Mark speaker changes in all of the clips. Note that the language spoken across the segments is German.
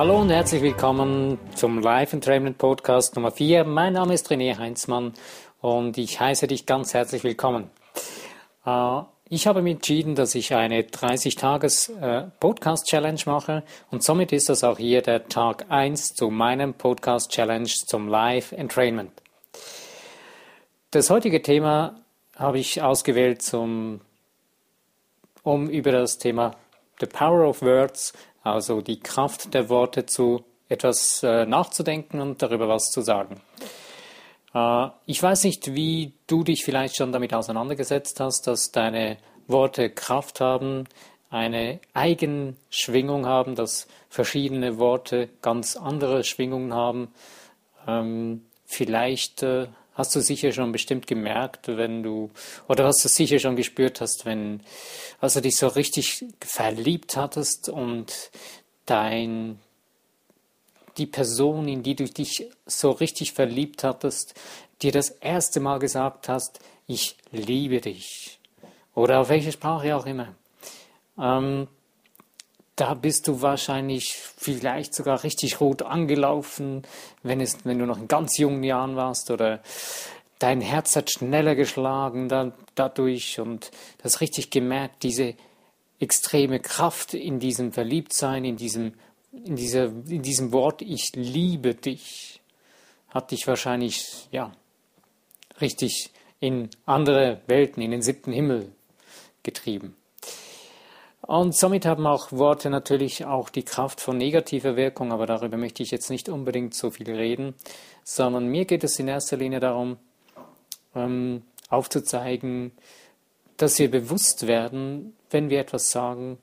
Speaker 1: Hallo und herzlich willkommen zum Live Entrainment Podcast Nummer 4. Mein Name ist René Heinzmann und ich heiße dich ganz herzlich willkommen. Äh, ich habe mich entschieden, dass ich eine 30-Tages-Podcast-Challenge äh, mache und somit ist das auch hier der Tag 1 zu meinem Podcast-Challenge zum Live Entrainment. Das heutige Thema habe ich ausgewählt, zum, um über das Thema The Power of Words also die Kraft der Worte zu etwas äh, nachzudenken und darüber was zu sagen. Äh, ich weiß nicht, wie du dich vielleicht schon damit auseinandergesetzt hast, dass deine Worte Kraft haben, eine Eigenschwingung haben, dass verschiedene Worte ganz andere Schwingungen haben. Ähm, vielleicht äh, hast du sicher schon bestimmt gemerkt, wenn du, oder hast du sicher schon gespürt hast, wenn, als du dich so richtig verliebt hattest und dein, die Person, in die du dich so richtig verliebt hattest, dir das erste Mal gesagt hast, ich liebe dich. Oder auf welche Sprache auch immer. Ähm, da bist du wahrscheinlich vielleicht sogar richtig rot angelaufen, wenn, es, wenn du noch in ganz jungen Jahren warst oder dein Herz hat schneller geschlagen da, dadurch und das richtig gemerkt, diese extreme Kraft in diesem Verliebtsein, in diesem, in dieser, in diesem Wort, ich liebe dich, hat dich wahrscheinlich, ja, richtig in andere Welten, in den siebten Himmel getrieben. Und somit haben auch Worte natürlich auch die Kraft von negativer Wirkung, aber darüber möchte ich jetzt nicht unbedingt so viel reden, sondern mir geht es in erster Linie darum, ähm, aufzuzeigen, dass wir bewusst werden, wenn wir etwas sagen,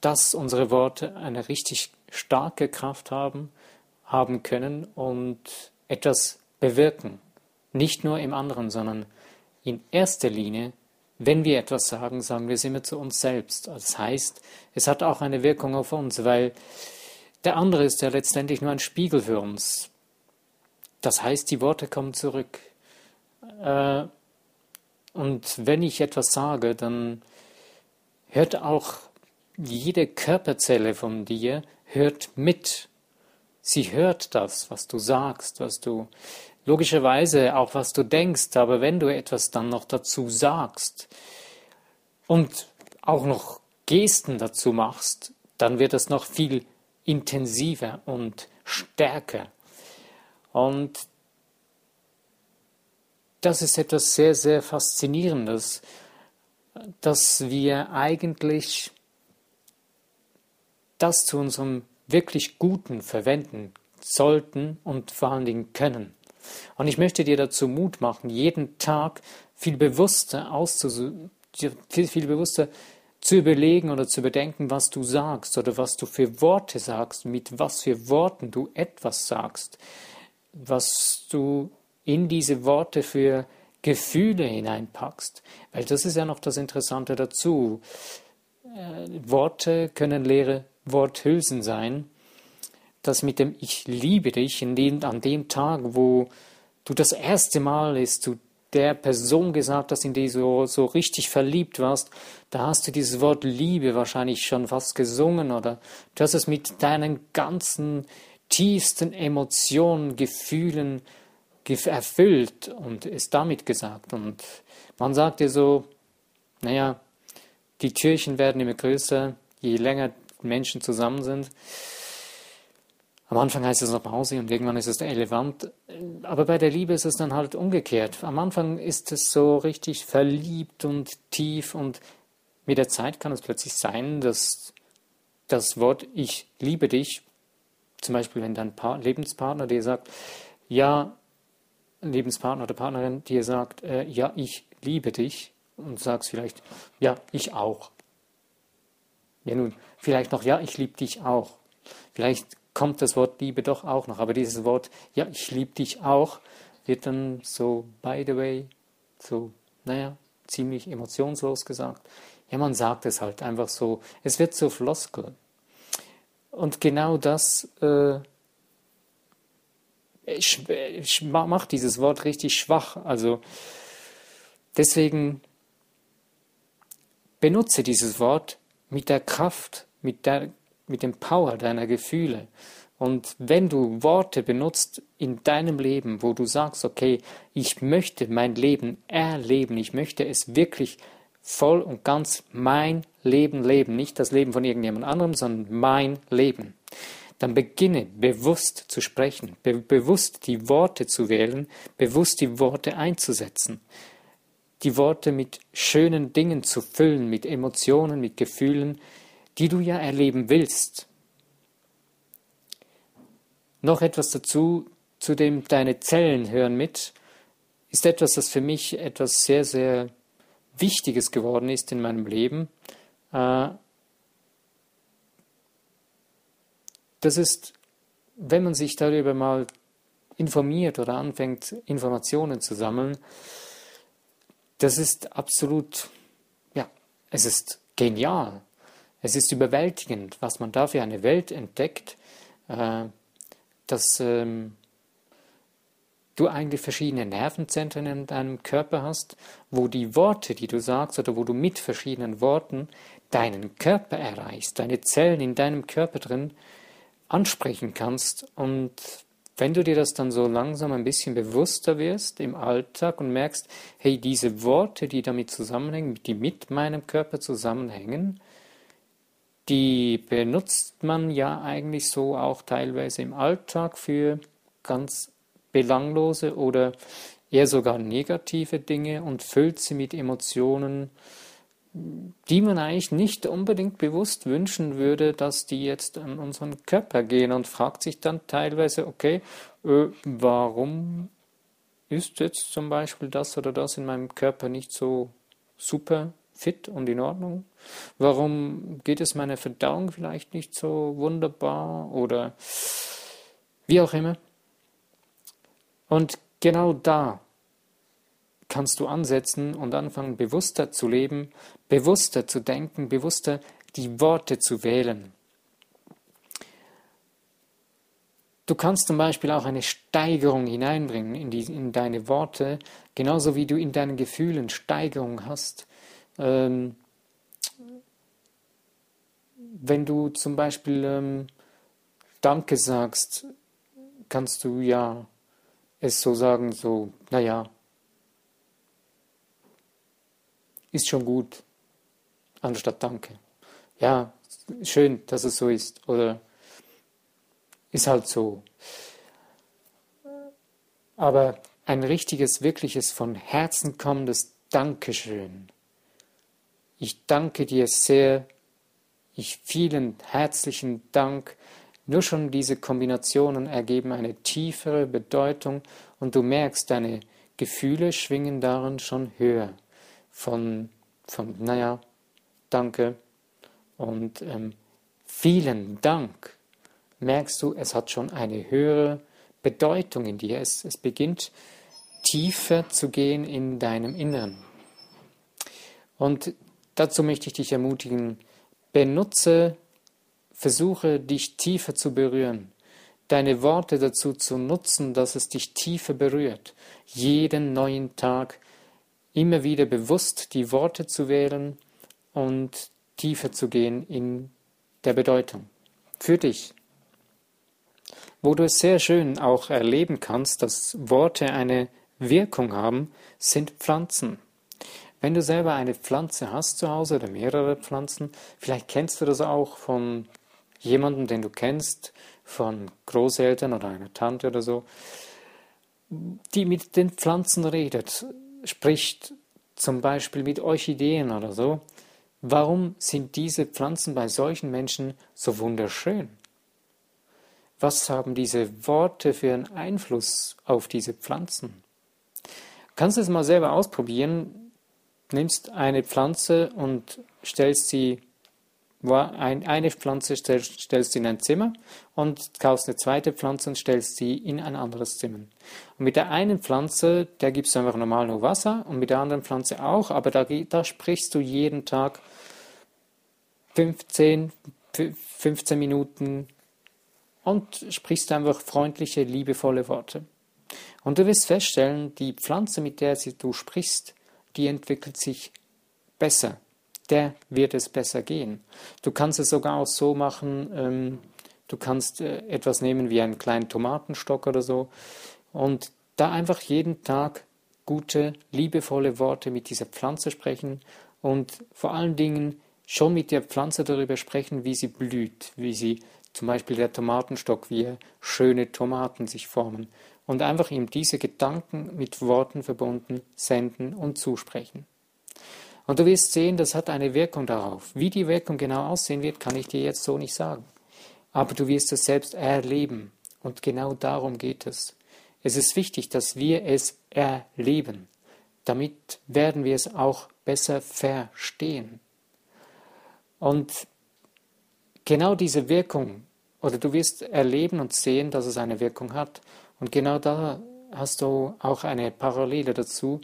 Speaker 1: dass unsere Worte eine richtig starke Kraft haben, haben können und etwas bewirken. Nicht nur im anderen, sondern in erster Linie wenn wir etwas sagen, sagen wir es immer zu uns selbst. Das heißt, es hat auch eine Wirkung auf uns, weil der andere ist ja letztendlich nur ein Spiegel für uns. Das heißt, die Worte kommen zurück. Äh, und wenn ich etwas sage, dann hört auch jede Körperzelle von dir hört mit. Sie hört das, was du sagst, was du logischerweise auch was du denkst, aber wenn du etwas dann noch dazu sagst und auch noch Gesten dazu machst, dann wird es noch viel intensiver und stärker. Und das ist etwas sehr, sehr Faszinierendes, dass wir eigentlich das zu unserem wirklich Guten verwenden sollten und vor allen Dingen können. Und ich möchte dir dazu Mut machen, jeden Tag viel bewusster viel, viel bewusster zu überlegen oder zu bedenken, was du sagst oder was du für Worte sagst, mit was für Worten du etwas sagst, was du in diese Worte für Gefühle hineinpackst. Weil das ist ja noch das Interessante dazu. Äh, Worte können leere Worthülsen sein das mit dem Ich liebe dich dem, an dem Tag, wo du das erste Mal ist zu der Person gesagt hast, in die du so, so richtig verliebt warst, da hast du dieses Wort Liebe wahrscheinlich schon fast gesungen oder du hast es mit deinen ganzen tiefsten Emotionen, Gefühlen erfüllt und es damit gesagt. Und man sagt dir so, naja, die Türchen werden immer größer, je länger Menschen zusammen sind. Am Anfang heißt es noch Pause und irgendwann ist es der Elefant. Aber bei der Liebe ist es dann halt umgekehrt. Am Anfang ist es so richtig verliebt und tief und mit der Zeit kann es plötzlich sein, dass das Wort Ich liebe dich, zum Beispiel wenn dein pa Lebenspartner dir sagt, ja, Lebenspartner oder Partnerin dir sagt, äh, ja, ich liebe dich und sagst vielleicht, ja, ich auch. Ja nun, vielleicht noch, ja, ich liebe dich auch. Vielleicht kommt das Wort Liebe doch auch noch. Aber dieses Wort, ja, ich liebe dich auch, wird dann so, by the way, so, naja, ziemlich emotionslos gesagt. Ja, man sagt es halt einfach so. Es wird so Floskel. Und genau das äh, macht dieses Wort richtig schwach. Also deswegen benutze dieses Wort mit der Kraft, mit der mit dem Power deiner Gefühle. Und wenn du Worte benutzt in deinem Leben, wo du sagst, okay, ich möchte mein Leben erleben, ich möchte es wirklich voll und ganz mein Leben leben, nicht das Leben von irgendjemand anderem, sondern mein Leben, dann beginne bewusst zu sprechen, be bewusst die Worte zu wählen, bewusst die Worte einzusetzen, die Worte mit schönen Dingen zu füllen, mit Emotionen, mit Gefühlen, die du ja erleben willst. Noch etwas dazu, zu dem deine Zellen hören mit, ist etwas, das für mich etwas sehr, sehr Wichtiges geworden ist in meinem Leben. Äh, das ist, wenn man sich darüber mal informiert oder anfängt, Informationen zu sammeln, das ist absolut, ja, es ist genial. Es ist überwältigend, was man da für eine Welt entdeckt, äh, dass ähm, du eigentlich verschiedene Nervenzentren in deinem Körper hast, wo die Worte, die du sagst, oder wo du mit verschiedenen Worten deinen Körper erreichst, deine Zellen in deinem Körper drin ansprechen kannst. Und wenn du dir das dann so langsam ein bisschen bewusster wirst im Alltag und merkst, hey, diese Worte, die damit zusammenhängen, die mit meinem Körper zusammenhängen, die benutzt man ja eigentlich so auch teilweise im Alltag für ganz belanglose oder eher sogar negative Dinge und füllt sie mit Emotionen, die man eigentlich nicht unbedingt bewusst wünschen würde, dass die jetzt an unseren Körper gehen und fragt sich dann teilweise, okay, äh, warum ist jetzt zum Beispiel das oder das in meinem Körper nicht so super fit und in Ordnung? Warum geht es meiner Verdauung vielleicht nicht so wunderbar oder wie auch immer? Und genau da kannst du ansetzen und anfangen, bewusster zu leben, bewusster zu denken, bewusster die Worte zu wählen. Du kannst zum Beispiel auch eine Steigerung hineinbringen in, die, in deine Worte, genauso wie du in deinen Gefühlen Steigerung hast. Ähm, wenn du zum Beispiel ähm, Danke sagst, kannst du ja es so sagen, so, naja, ist schon gut, anstatt Danke. Ja, schön, dass es so ist. Oder ist halt so. Aber ein richtiges, wirkliches, von Herzen kommendes Dankeschön ich danke dir sehr. Ich vielen herzlichen Dank. Nur schon diese Kombinationen ergeben eine tiefere Bedeutung und du merkst, deine Gefühle schwingen darin schon höher. Von, von naja, danke und ähm, vielen Dank. Merkst du, es hat schon eine höhere Bedeutung in dir. Es, es beginnt tiefer zu gehen in deinem Inneren. Und Dazu möchte ich dich ermutigen, benutze, versuche dich tiefer zu berühren, deine Worte dazu zu nutzen, dass es dich tiefer berührt, jeden neuen Tag immer wieder bewusst die Worte zu wählen und tiefer zu gehen in der Bedeutung. Für dich. Wo du es sehr schön auch erleben kannst, dass Worte eine Wirkung haben, sind Pflanzen. Wenn du selber eine Pflanze hast zu Hause oder mehrere Pflanzen, vielleicht kennst du das auch von jemandem, den du kennst, von Großeltern oder einer Tante oder so, die mit den Pflanzen redet, spricht zum Beispiel mit Orchideen oder so. Warum sind diese Pflanzen bei solchen Menschen so wunderschön? Was haben diese Worte für einen Einfluss auf diese Pflanzen? Kannst du es mal selber ausprobieren? Nimmst eine Pflanze und stellst sie, eine Pflanze stellst, stellst in ein Zimmer und kaufst eine zweite Pflanze und stellst sie in ein anderes Zimmer. Und mit der einen Pflanze, der gibst du einfach normal nur Wasser und mit der anderen Pflanze auch, aber da, da sprichst du jeden Tag 15, 15 Minuten und sprichst einfach freundliche, liebevolle Worte. Und du wirst feststellen, die Pflanze, mit der du sprichst, die entwickelt sich besser. der wird es besser gehen. Du kannst es sogar auch so machen, ähm, du kannst äh, etwas nehmen wie einen kleinen Tomatenstock oder so und da einfach jeden Tag gute, liebevolle Worte mit dieser Pflanze sprechen und vor allen Dingen schon mit der Pflanze darüber sprechen, wie sie blüht, wie sie zum Beispiel der Tomatenstock, wie schöne Tomaten sich formen und einfach ihm diese Gedanken mit Worten verbunden senden und zusprechen. Und du wirst sehen, das hat eine Wirkung darauf. Wie die Wirkung genau aussehen wird, kann ich dir jetzt so nicht sagen. Aber du wirst es selbst erleben. Und genau darum geht es. Es ist wichtig, dass wir es erleben. Damit werden wir es auch besser verstehen. Und genau diese Wirkung, oder du wirst erleben und sehen, dass es eine Wirkung hat. Und genau da hast du auch eine Parallele dazu,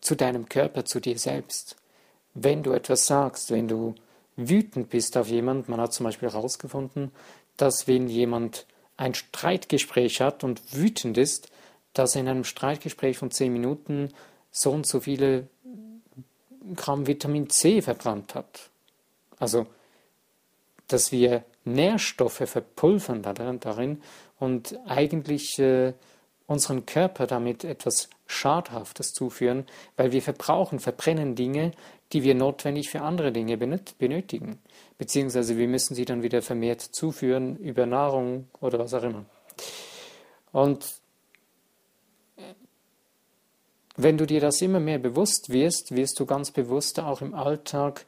Speaker 1: zu deinem Körper, zu dir selbst wenn du etwas sagst, wenn du wütend bist auf jemand, man hat zum Beispiel herausgefunden, dass wenn jemand ein Streitgespräch hat und wütend ist, dass in einem Streitgespräch von zehn Minuten so und so viele Gramm Vitamin C verbrannt hat. Also, dass wir Nährstoffe verpulvern darin und eigentlich äh, unseren Körper damit etwas Schadhaftes zuführen, weil wir verbrauchen, verbrennen Dinge, die wir notwendig für andere Dinge benötigen. Beziehungsweise wir müssen sie dann wieder vermehrt zuführen über Nahrung oder was auch immer. Und wenn du dir das immer mehr bewusst wirst, wirst du ganz bewusst auch im Alltag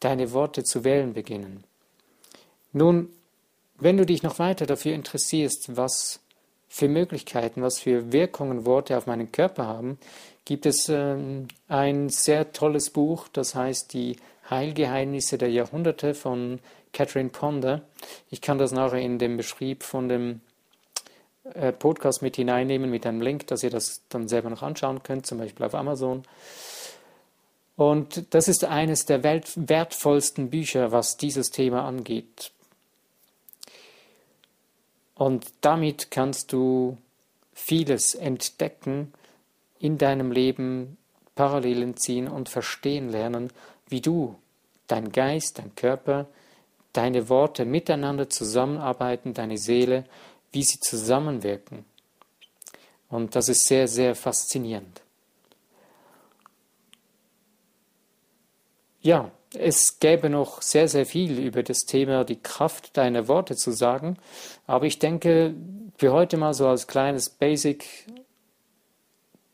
Speaker 1: deine Worte zu wählen beginnen. Nun, wenn du dich noch weiter dafür interessierst, was für Möglichkeiten, was für Wirkungen Worte auf meinen Körper haben, gibt es ähm, ein sehr tolles Buch, das heißt Die Heilgeheimnisse der Jahrhunderte von Catherine Ponder. Ich kann das nachher in dem Beschrieb von dem äh, Podcast mit hineinnehmen, mit einem Link, dass ihr das dann selber noch anschauen könnt, zum Beispiel auf Amazon. Und das ist eines der wertvollsten Bücher, was dieses Thema angeht. Und damit kannst du vieles entdecken, in deinem Leben Parallelen ziehen und verstehen lernen, wie du, dein Geist, dein Körper, deine Worte miteinander zusammenarbeiten, deine Seele, wie sie zusammenwirken. Und das ist sehr, sehr faszinierend. Ja, es gäbe noch sehr, sehr viel über das Thema die Kraft deiner Worte zu sagen, aber ich denke, für heute mal so als kleines Basic,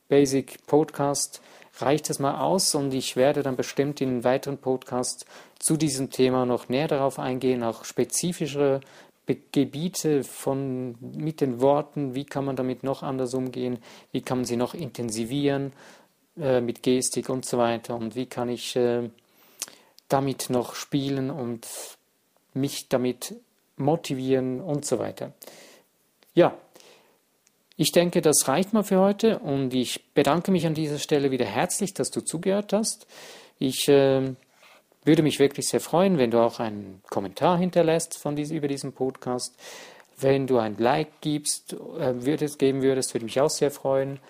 Speaker 1: Basic Podcast reicht es mal aus und ich werde dann bestimmt in weiteren Podcasts zu diesem Thema noch näher darauf eingehen, auch spezifischere Gebiete von, mit den Worten, wie kann man damit noch anders umgehen, wie kann man sie noch intensivieren äh, mit Gestik und so weiter? Und wie kann ich äh, damit noch spielen und mich damit motivieren und so weiter. Ja, ich denke, das reicht mal für heute und ich bedanke mich an dieser Stelle wieder herzlich, dass du zugehört hast. Ich äh, würde mich wirklich sehr freuen, wenn du auch einen Kommentar hinterlässt von diesem, über diesen Podcast. Wenn du ein Like gibst, äh, würdest, geben würdest, würde mich auch sehr freuen.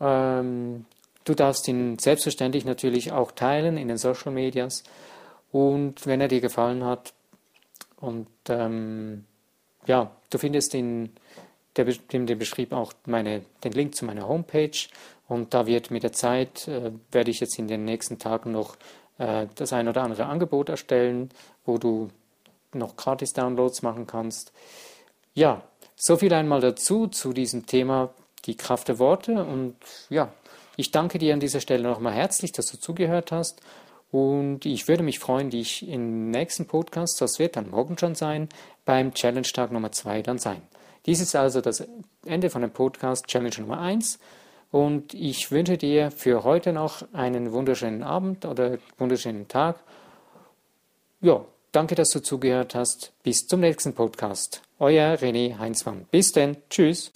Speaker 1: Ähm, Du darfst ihn selbstverständlich natürlich auch teilen in den Social Medias. Und wenn er dir gefallen hat, und ähm, ja, du findest in, der, in dem Beschrieb auch meine, den Link zu meiner Homepage. Und da wird mit der Zeit, äh, werde ich jetzt in den nächsten Tagen noch äh, das ein oder andere Angebot erstellen, wo du noch Gratis-Downloads machen kannst. Ja, so viel einmal dazu, zu diesem Thema die Kraft der Worte. Und ja, ich danke dir an dieser Stelle nochmal herzlich, dass du zugehört hast. Und ich würde mich freuen, dich im nächsten Podcast, das wird dann morgen schon sein, beim Challenge Tag Nummer 2 dann sein. Dies ist also das Ende von dem Podcast Challenge Nummer 1. Und ich wünsche dir für heute noch einen wunderschönen Abend oder wunderschönen Tag. Ja, danke, dass du zugehört hast. Bis zum nächsten Podcast. Euer René Heinzmann. Bis denn. Tschüss.